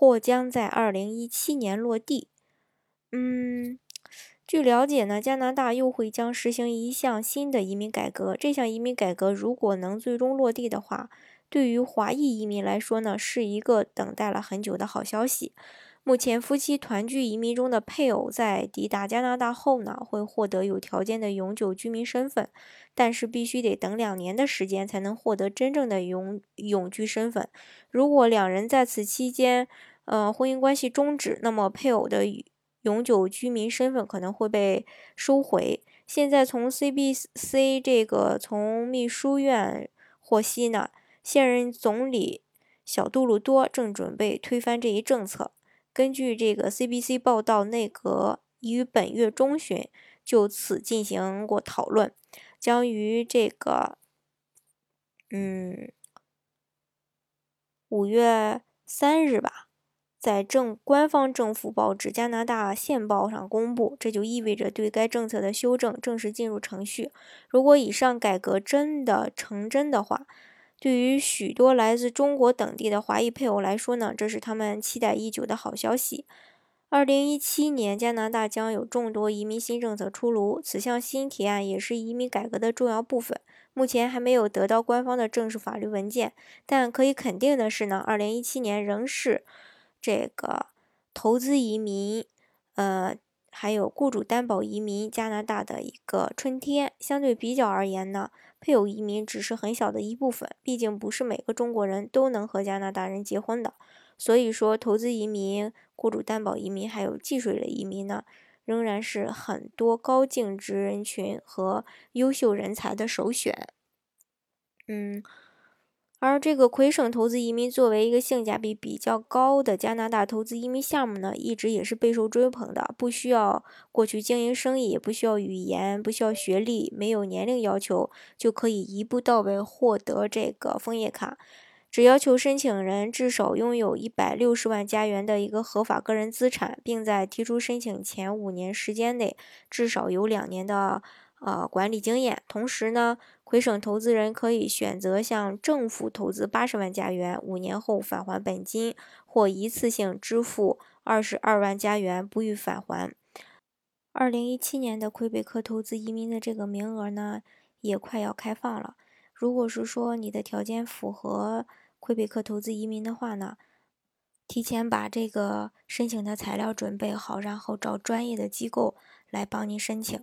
或将在二零一七年落地。嗯，据了解呢，加拿大又会将实行一项新的移民改革。这项移民改革如果能最终落地的话，对于华裔移民来说呢，是一个等待了很久的好消息。目前，夫妻团聚移民中的配偶在抵达加拿大后呢，会获得有条件的永久居民身份，但是必须得等两年的时间才能获得真正的永永居身份。如果两人在此期间，呃，婚姻关系终止，那么配偶的永久居民身份可能会被收回。现在从 CBC 这个从秘书院获悉呢，现任总理小杜鲁多正准备推翻这一政策。根据这个 CBC 报道，内阁于本月中旬就此进行过讨论，将于这个嗯五月三日吧，在政官方政府报纸《加拿大线报》上公布。这就意味着对该政策的修正正式进入程序。如果以上改革真的成真的话，对于许多来自中国等地的华裔配偶来说呢，这是他们期待已久的好消息。二零一七年，加拿大将有众多移民新政策出炉，此项新提案也是移民改革的重要部分。目前还没有得到官方的正式法律文件，但可以肯定的是呢，二零一七年仍是这个投资移民，呃，还有雇主担保移民加拿大的一个春天。相对比较而言呢。配偶移民只是很小的一部分，毕竟不是每个中国人都能和加拿大人结婚的。所以说，投资移民、雇主担保移民还有计税类移民呢，仍然是很多高净值人群和优秀人才的首选。嗯。而这个魁省投资移民作为一个性价比比较高的加拿大投资移民项目呢，一直也是备受追捧的。不需要过去经营生意，也不需要语言，不需要学历，没有年龄要求，就可以一步到位获得这个枫叶卡。只要求申请人至少拥有一百六十万加元的一个合法个人资产，并在提出申请前五年时间内至少有两年的。呃，管理经验。同时呢，魁省投资人可以选择向政府投资八十万加元，五年后返还本金，或一次性支付二十二万加元不予返还。二零一七年的魁北克投资移民的这个名额呢，也快要开放了。如果是说你的条件符合魁北克投资移民的话呢，提前把这个申请的材料准备好，然后找专业的机构来帮您申请。